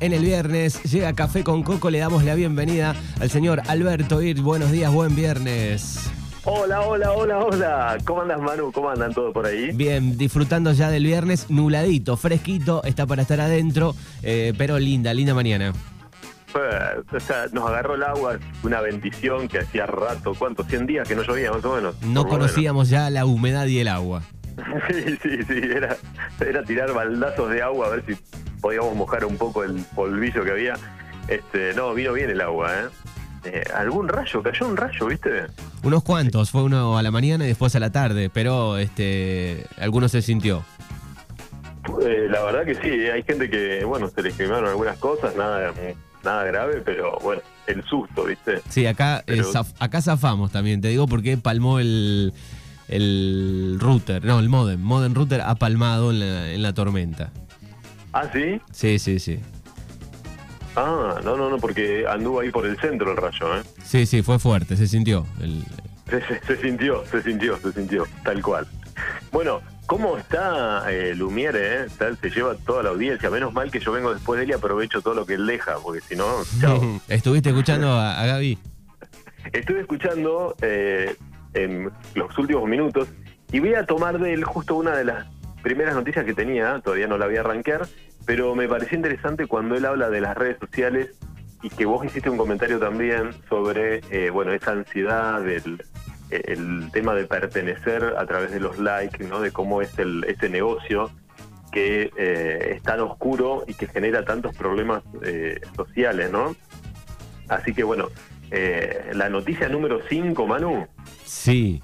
en el viernes. Llega Café con Coco, le damos la bienvenida al señor Alberto Ir. Buenos días, buen viernes. Hola, hola, hola, hola. ¿Cómo andas, Manu? ¿Cómo andan todos por ahí? Bien, disfrutando ya del viernes, nuladito, fresquito, está para estar adentro, eh, pero linda, linda mañana. Pues, o sea, nos agarró el agua, una bendición que hacía rato, ¿cuántos? 100 días que no llovía, más o menos. No conocíamos ya la humedad y el agua. Sí, sí, sí, era, era tirar baldazos de agua a ver si podíamos mojar un poco el polvillo que había. Este, no, vino bien el agua, ¿eh? Eh, algún rayo, cayó un rayo, ¿viste? Unos cuantos, fue uno a la mañana y después a la tarde, pero este, algunos se sintió. Eh, la verdad que sí, hay gente que, bueno, se les quemaron algunas cosas, nada, nada grave, pero bueno, el susto, ¿viste? Sí, acá, eh, zaf- acá zafamos también, te digo porque palmó el, el router, no, el modem. Modem router ha palmado en la, en la tormenta. Ah, sí. Sí, sí, sí. Ah, no, no, no, porque anduvo ahí por el centro el rayo, ¿eh? Sí, sí, fue fuerte, se sintió. El- Se, se- se sintió, se sintió, se sintió, tal cual. Bueno, ¿cómo está eh, Lumiere? Eh? Está- Se lleva toda la audiencia. Menos mal que yo vengo después de él y aprovecho todo lo que él deja, porque si no, chao. ¿Estuviste escuchando a, a Gaby? Estuve escuchando eh, en los últimos minutos y voy a tomar de él justo una de las primeras noticias que tenía, todavía no la voy a pero me pareció interesante cuando él habla de las redes sociales y que vos hiciste un comentario también sobre, eh, bueno, esa ansiedad del el tema de pertenecer a través de los likes, ¿no? De cómo es el, ese negocio que eh, es tan oscuro y que genera tantos problemas eh, sociales, ¿no? Así que bueno, eh, la noticia número 5, Manu, Sí.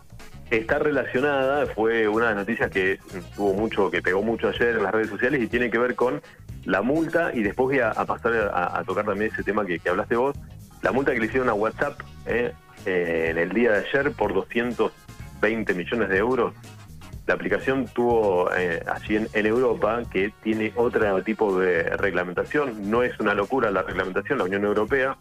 Está relacionada, fue una de las noticias que tuvo mucho, que pegó mucho ayer en las redes sociales y tiene que ver con la multa, y después voy a, pasar a, tocar también ese tema que, que hablaste vos, la multa que le hicieron a WhatsApp eh, eh, en el día de ayer por 220 millones de euros. La aplicación tuvo eh, allí en, en Europa que tiene otro tipo de reglamentación. No es una locura la reglamentación, la Unión Europea,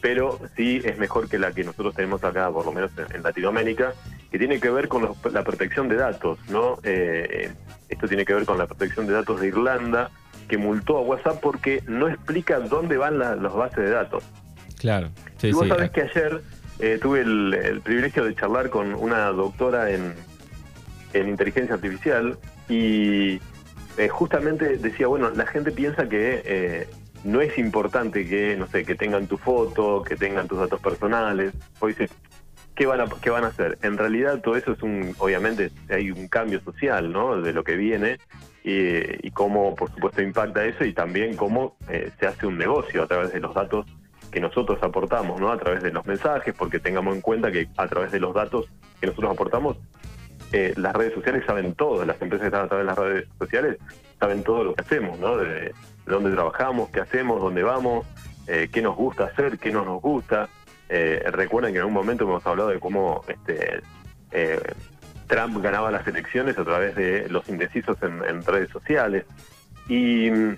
pero sí es mejor que la que nosotros tenemos acá, por lo menos en, en Latinoamérica, que tiene que ver con los- la protección de datos, ¿no? Eh, esto tiene que ver con la protección de datos de Irlanda, que multó a WhatsApp porque no explica dónde van la- los bases de datos. Claro. Sí, y vos sí. sabés que ayer eh, tuve el, el privilegio de charlar con una doctora en, en inteligencia artificial y eh, justamente decía, bueno, la gente piensa que eh, no es importante que, no sé, que tengan tu foto, que tengan tus datos personales. O dice, ¿qué van, a, ¿qué van a hacer? En realidad todo eso es un, obviamente hay un cambio social, ¿no? De lo que viene y, cómo, por supuesto, impacta eso y también cómo eh, se hace un negocio a través de los datos que nosotros aportamos, ¿no? A través de los mensajes, porque tengamos en cuenta que a través de los datos que nosotros aportamos, eh, las redes sociales saben todo, las empresas están a través de las redes sociales saben todo lo que hacemos, ¿no? De, de dónde trabajamos, qué hacemos, dónde vamos, eh, qué nos gusta hacer, qué no nos gusta. Eh, recuerden que en algún momento hemos hablado de cómo este, eh, Trump ganaba las elecciones a través de los indecisos en, en redes sociales. Y mm,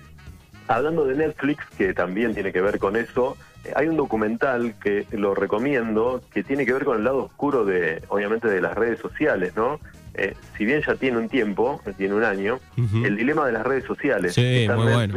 hablando de Netflix, que también tiene que ver con eso, eh, hay un documental que lo recomiendo que tiene que ver con el lado oscuro de, obviamente, de las redes sociales, ¿no? Eh, si bien ya tiene un tiempo, tiene un año, el dilema de las redes sociales. Sí, muy bueno.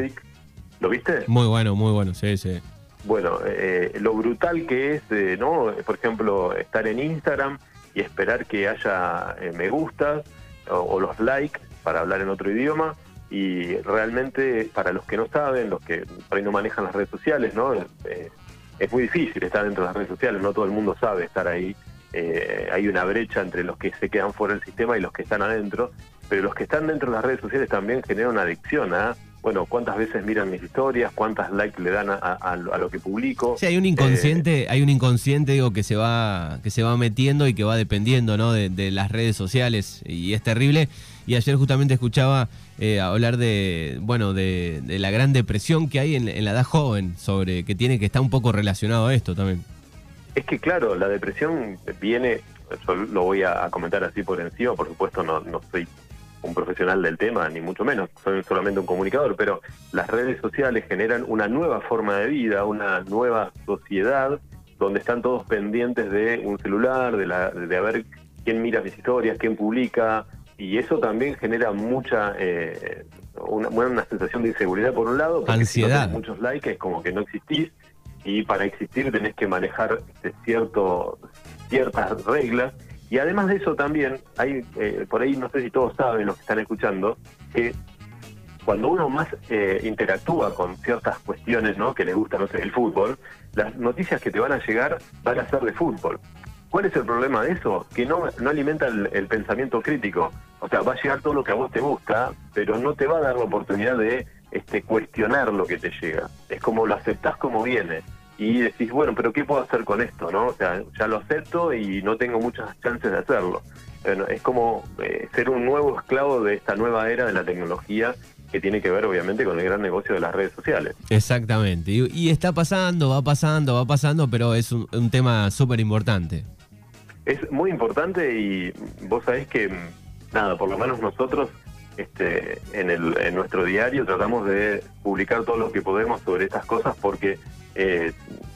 ¿Lo viste? Muy bueno, muy bueno, sí, sí. Bueno, eh, lo brutal que es, eh, ¿no? Por ejemplo, estar en Instagram y esperar que haya eh, me gustas o, o los likes para hablar en otro idioma. Y realmente, para los que no saben, los que por ahí no manejan las redes sociales, ¿no? Eh, es muy difícil estar dentro de las redes sociales, no todo el mundo sabe estar ahí. Eh, hay una brecha entre los que se quedan fuera del sistema y los que están adentro, pero los que están dentro de las redes sociales también generan una adicción a, bueno, cuántas veces miran mis historias, cuántas likes le dan a, a- a lo que publico. Sí, hay un inconsciente, hay un inconsciente digo que se va que se va metiendo y que va dependiendo, ¿no? de, de las redes sociales y es terrible. Y ayer justamente escuchaba eh, hablar de bueno de, de la gran depresión que hay en, en la edad joven sobre que tiene que estar un poco relacionado a esto también. Es que claro, la depresión viene, yo lo voy a, a comentar así por encima, por supuesto no, no soy un profesional del tema, ni mucho menos, soy solamente un comunicador, pero las redes sociales generan una nueva forma de vida, una nueva sociedad, donde están todos pendientes de un celular, de, la, de ver quién mira mis historias, quién publica, y eso también genera mucha, eh, una, una sensación de inseguridad por un lado, porque Ansiedad. Si no muchos likes es como que no existís y para existir tenés que manejar este, ciertas reglas. Y además de eso también, hay eh, por ahí, no sé si todos saben, los que están escuchando, que cuando uno más eh, interactúa con ciertas cuestiones ¿no? que le gusta, no sé, el fútbol, las noticias que te van a llegar van a ser de fútbol. ¿Cuál es el problema de eso? Que no, no alimenta el, el, pensamiento crítico. O sea, va a llegar todo lo que a vos te gusta, pero no te va a dar la oportunidad de este, cuestionar lo que te llega. Es como lo aceptás como viene. Y decís, bueno, pero ¿qué puedo hacer con esto? no O sea, ya lo acepto y no tengo muchas chances de hacerlo. Bueno, es como eh, ser un nuevo esclavo de esta nueva era de la tecnología que tiene que ver obviamente con el gran negocio de las redes sociales. Exactamente, y, y está pasando, va pasando, va pasando, pero es un, un tema súper importante. Es muy importante y vos sabés que, nada, por lo menos nosotros este, en, el, en nuestro diario tratamos de publicar todo lo que podemos sobre estas cosas porque eh,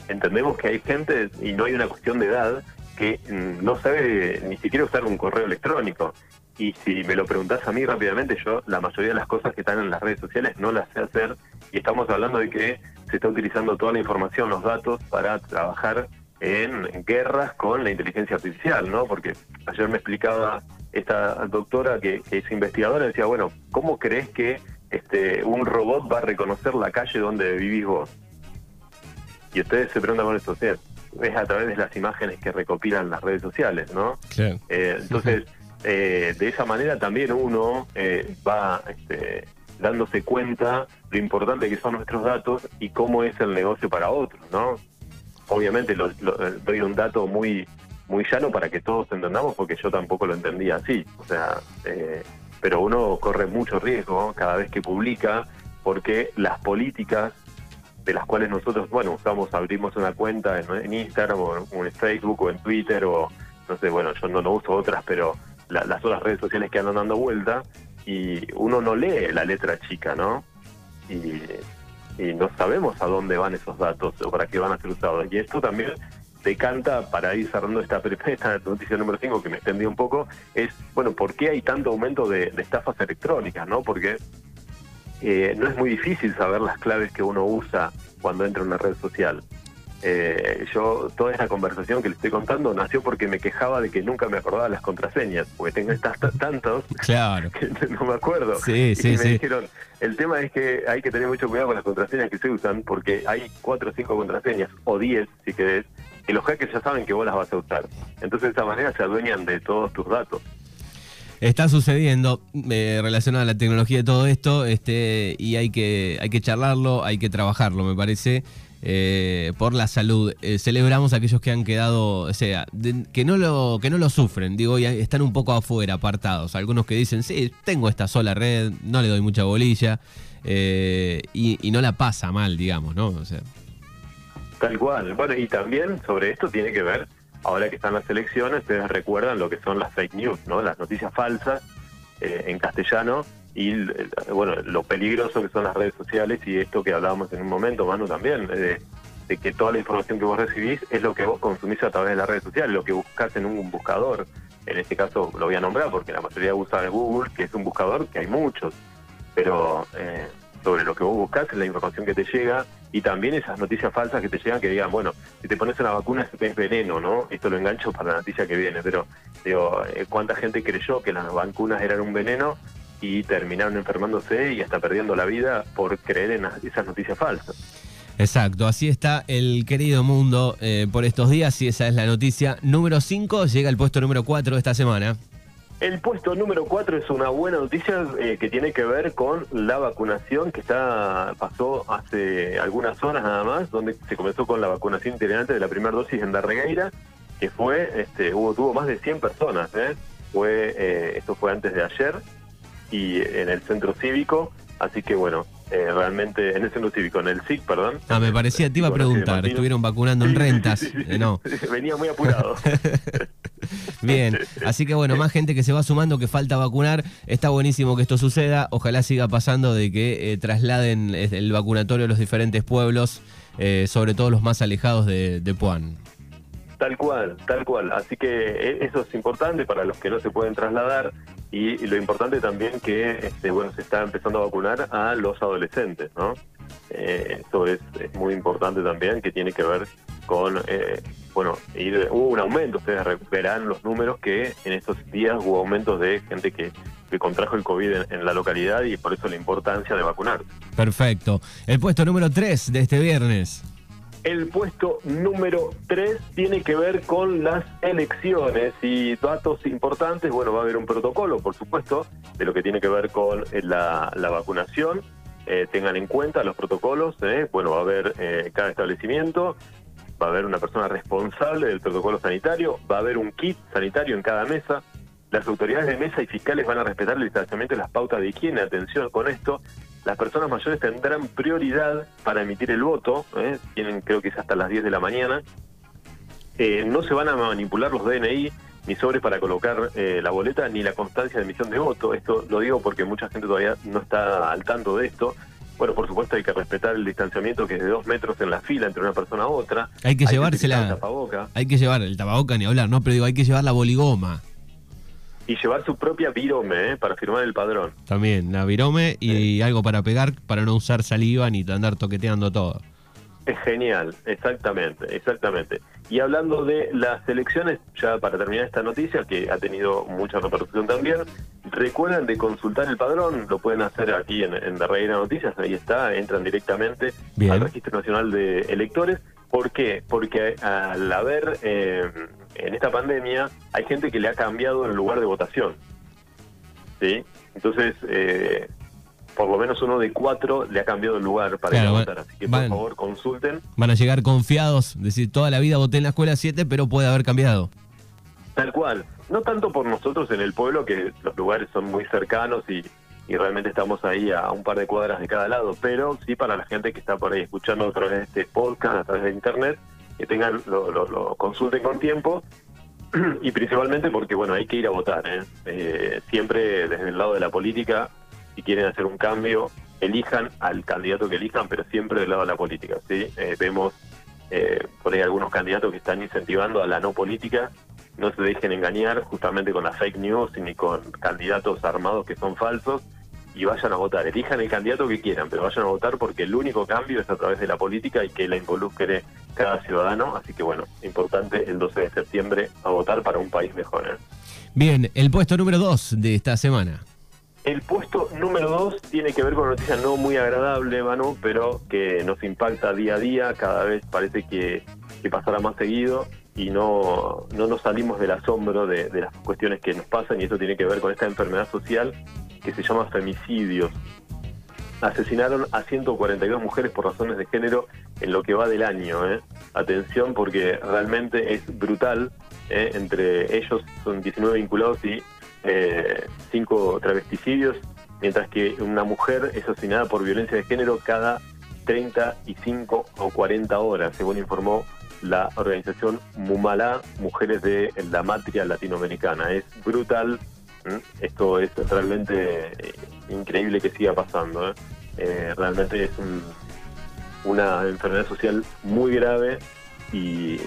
entendemos que hay gente, y no hay una cuestión de edad, que no sabe ni siquiera usar un correo electrónico. Y si me lo preguntás a mí rápidamente, yo la mayoría de las cosas que están en las redes sociales no las sé hacer y estamos hablando de que se está utilizando toda la información, los datos para trabajar en guerras con la inteligencia artificial, ¿no? Porque ayer me explicaba esta doctora que, que es investigadora, decía, bueno, ¿cómo crees que este, un robot va a reconocer la calle donde vivís vos? Y ustedes se preguntan con esto, o es a través de las imágenes que recopilan las redes sociales, ¿no? Claro. Eh, entonces, eh, de esa manera también uno eh, va este, dándose cuenta lo importante que son nuestros datos y cómo es el negocio para otros, ¿no? Obviamente lo, lo, doy un dato muy muy llano para que todos entendamos, porque yo tampoco lo entendía así. O sea, eh, pero uno corre mucho riesgo cada vez que publica, porque las políticas de las cuales nosotros, bueno, usamos, abrimos una cuenta en, Instagram o en, en, Facebook o en Twitter o no sé, bueno, yo no, no uso otras, pero la, las otras redes sociales que andan dando vuelta y uno no lee la letra chica, ¿no? Y, y no sabemos a dónde van esos datos o para qué van a ser usados. Y esto también decanta, para ir cerrando esta, esta noticia número 5 que me extendí un poco, es, bueno, ¿por qué hay tanto aumento de, de estafas electrónicas? ¿no? Porque eh, no es muy difícil saber las claves que uno usa cuando entra en una red social. Eh, yo, toda esta conversación que le estoy contando nació porque me quejaba de que nunca me acordaba las contraseñas, porque tengo estas tantos claro. que no me acuerdo. Sí, y sí, me sí. dijeron, el tema es que hay que tener mucho cuidado con las contraseñas que se usan, porque hay cuatro o cinco contraseñas, o diez si querés, y los hackers ya saben que vos las vas a usar. Entonces de esa manera se adueñan de todos tus datos. Está sucediendo eh, relacionado a la tecnología de todo esto, este, y hay que, hay que charlarlo, hay que trabajarlo, me parece, eh, por la salud. Eh, celebramos a aquellos que han quedado, o sea, que no lo, que no lo sufren, digo, y están un poco afuera, apartados. Algunos que dicen, sí, tengo esta sola red, no le doy mucha bolilla, y, y no la pasa mal, digamos, ¿no? O sea. Tal cual. Bueno, y también sobre esto tiene que ver, ahora que están las elecciones, ustedes recuerdan lo que son las fake news, ¿no? Las noticias falsas eh, en castellano y, bueno, lo peligroso que son las redes sociales y esto que hablábamos en un momento, Manu, también, de, de que toda la información que vos recibís es lo que vos consumís a través de las redes sociales, lo que buscás en un buscador. En este caso lo voy a nombrar porque la mayoría usa Google, que es un buscador que hay muchos, pero... Eh, sobre lo que vos buscas, la información que te llega y también esas noticias falsas que te llegan que digan, bueno, si te pones una vacuna es veneno, ¿no? Esto lo engancho para la noticia que viene, pero digo, ¿cuánta gente creyó que las vacunas eran un veneno y terminaron enfermándose y hasta perdiendo la vida por creer en esas noticias falsas? Exacto, así está el querido mundo eh, por estos días y esa es la noticia número 5, llega al puesto número 4 esta semana. El puesto número 4 es una buena noticia eh, que tiene que ver con la vacunación que está pasó hace algunas horas nada más, donde se comenzó con la vacunación integrante de la primera dosis en Darregueira, que fue, este, hubo, tuvo más de 100 personas, ¿eh? fue eh, esto fue antes de ayer y en el centro cívico, así que bueno, eh, realmente en el centro cívico, en el SIC, perdón. Ah, me parecía, te iba a preguntar, estuvieron vacunando en rentas, sí, sí, sí, no. Venía muy apurado. Bien, así que bueno, más gente que se va sumando, que falta vacunar. Está buenísimo que esto suceda. Ojalá siga pasando de que eh, trasladen el vacunatorio a los diferentes pueblos, eh, sobre todo los más alejados de, de Puan. Tal cual, tal cual. Así que eh, eso es importante para los que no se pueden trasladar y, lo importante también que este, bueno se está empezando a vacunar a los adolescentes, ¿no? Eh, eso es, muy importante también que tiene que ver con eh, bueno ir, hubo un aumento. Ustedes verán los números que en estos días hubo aumentos de gente que que contrajo el COVID en, la localidad y por eso la importancia de vacunar. Perfecto. El puesto número 3 de este viernes. El puesto número 3 tiene que ver con las elecciones y datos importantes. Bueno, va a haber un protocolo, por supuesto, de lo que tiene que ver con eh, la, vacunación. Eh, tengan en cuenta los protocolos. Eh. Bueno, va a haber cada establecimiento, va a haber una persona responsable del protocolo sanitario, va a haber un kit sanitario en cada mesa. Las autoridades de mesa y fiscales van a respetar el distanciamiento y las pautas de higiene. Atención con esto. Las personas mayores tendrán prioridad para emitir el voto. ¿eh? Tienen, creo que es hasta las 10 de la mañana. Eh, no se van a manipular los DNI ni sobres para colocar eh, la boleta ni la constancia de emisión de voto. Esto lo digo porque mucha gente todavía no está al tanto de esto. Bueno, por supuesto hay que respetar el distanciamiento que es de dos metros en la fila entre una persona a otra. Hay que llevársela. Hay que llevar el tapaboca ni hablar, no, pero digo, hay que llevar la boligoma y llevar su propia virome ¿eh? para firmar el padrón. También, la virome y algo para pegar para no usar saliva ni andar toqueteando todo. Es genial, exactamente, exactamente. Y hablando de las elecciones, ya para terminar esta noticia, que ha tenido mucha repercusión también, recuerden de consultar el padrón, lo pueden hacer aquí en, en Reina Noticias, ahí está, entran directamente al Registro Nacional de Electores. ¿Por qué? Porque al haber eh, en esta pandemia hay gente que le ha cambiado el lugar de votación. ¿Sí? Entonces, eh, por lo menos uno de cuatro le ha cambiado el lugar para ir a votar. Así que por favor consulten. Van a llegar confiados, decir, toda la vida voté en la escuela 7, pero puede haber cambiado. Tal cual. No tanto por nosotros en el pueblo, que los lugares son muy cercanos y, realmente estamos ahí a un par de cuadras de cada lado, pero sí para la gente que está por ahí escuchando a través de este podcast, a través de internet, que tengan lo, lo, consulten con tiempo y principalmente porque bueno hay que ir a votar ¿eh? ¿eh? siempre desde el lado de la política si quieren hacer un cambio elijan al candidato que elijan pero siempre del lado de la política sí eh, vemos eh, por ahí algunos candidatos que están incentivando a la no política no se dejen engañar justamente con las fake news ni con candidatos armados que son falsos y vayan a votar. Elijan el candidato que quieran, pero vayan a votar porque el único cambio es a través de la política y que la involucre cada ciudadano. Así que bueno, importante el 12 de septiembre a votar para un país mejor. ¿eh? Bien, el puesto número 2 de esta semana. El puesto número 2 tiene que ver con una noticia no muy agradable, Manu, pero que nos impacta día a día, cada vez parece que, pasará más seguido y no, no nos salimos del asombro de, de las cuestiones que nos pasan y esto tiene que ver con esta enfermedad social que se llama femicidios. Asesinaron a 142 mujeres por razones de género en lo que va del año. ¿eh? Atención porque realmente es brutal. ¿eh? Entre ellos son 19 vinculados y eh, 5 travesticidios, mientras que una mujer es asesinada por violencia de género cada 35 o 40 horas, según informó la organización Mumala, Mujeres de la Matria Latinoamericana. Es brutal esto es realmente eh, increíble que siga pasando. ¿eh? Eh, realmente es una enfermedad social muy grave y,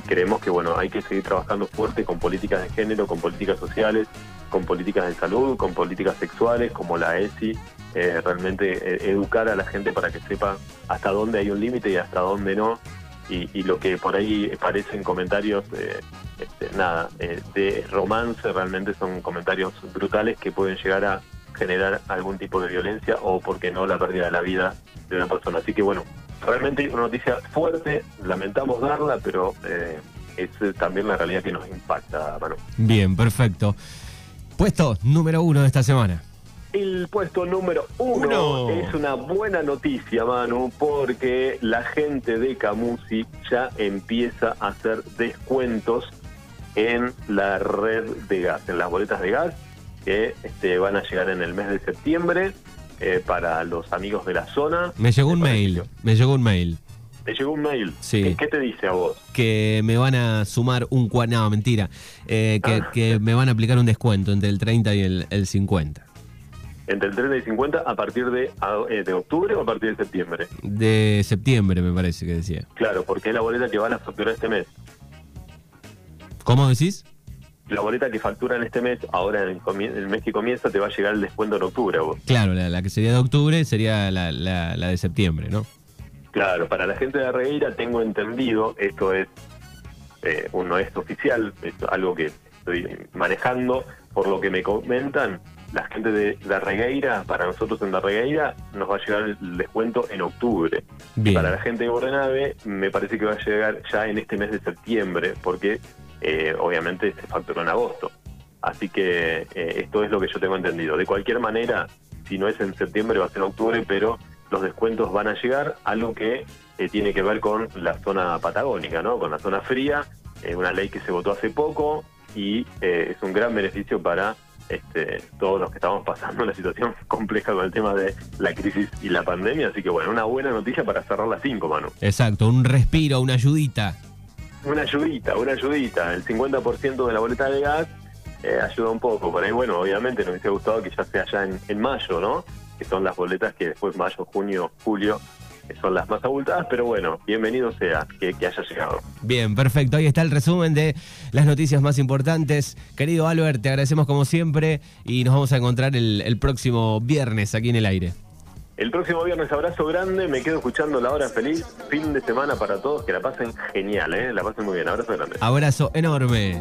creemos que bueno hay que seguir trabajando fuerte con políticas de género, con políticas sociales, con políticas de salud, con políticas sexuales como la ESI. realmente educar a la gente para que sepa hasta dónde hay un límite y hasta dónde no. Y, lo que por ahí parecen comentarios este, nada, eh, de romance realmente son comentarios brutales que pueden llegar a generar algún tipo de violencia o, porque no, la pérdida de la vida de una persona. Así que bueno, realmente una noticia fuerte, lamentamos darla, pero eh, es también la realidad que nos impacta, Manu. Bien, perfecto. Puesto número uno de esta semana. El puesto número uno, es una buena noticia, Manu, porque la gente de Camusi ya empieza a hacer descuentos en la red de gas, en las boletas de gas que este, van a llegar en el mes de septiembre eh, para los amigos de la zona. Me llegó un mail, me llegó un mail. ¿Te llegó un mail? Sí. ¿Qué te dice a vos? Que me van a sumar un... No, mentira. Eh, ah. que, me van a aplicar un descuento entre el 30 y el, 50. ¿Entre el 30 y el 50 a partir de, eh, de octubre o a partir de septiembre? De septiembre, me parece que decía. Claro, porque es la boleta que van a facturar este mes. ¿Cómo decís? La boleta que facturan este mes, ahora en el, mes que comienza, te va a llegar el descuento en octubre. Vos. Claro, la, que sería de octubre sería la, la, de septiembre, ¿no? Claro, para la gente de Regueira tengo entendido, esto es, eh, no es oficial, es algo que estoy manejando, por lo que me comentan, la gente de la Regueira, para nosotros en la Regueira, nos va a llegar el descuento en octubre. Para la gente de Bordenave, me parece que va a llegar ya en este mes de septiembre, porque eh, obviamente se facturó en agosto. Así que eh, esto es lo que yo tengo entendido. De cualquier manera, si no es en septiembre, va a ser en octubre, pero los descuentos van a llegar, algo que eh, tiene que ver con la zona patagónica, ¿no? Con la zona fría, una ley que se votó hace poco y es un gran beneficio para este, todos los que estamos pasando una situación compleja con el tema de la crisis y la pandemia. Así que bueno, una buena noticia para cerrar las cinco, Manu. Exacto, un respiro, una ayudita. Una ayudita, una ayudita. El 50% de la boleta de gas eh, ayuda un poco. Por ahí, bueno, obviamente nos hubiese gustado que ya sea ya en, en mayo, ¿no? Que son las boletas que después mayo, junio, julio son las más abultadas, pero bueno, bienvenido sea que, haya llegado. Bien, perfecto. Ahí está el resumen de las noticias más importantes. Querido Albert, te agradecemos como siempre y nos vamos a encontrar el, próximo viernes aquí en el aire. El próximo viernes, abrazo grande, me quedo escuchando la hora feliz, fin de semana para todos, que la pasen genial, ¿eh? la pasen muy bien, abrazo grande. Abrazo enorme.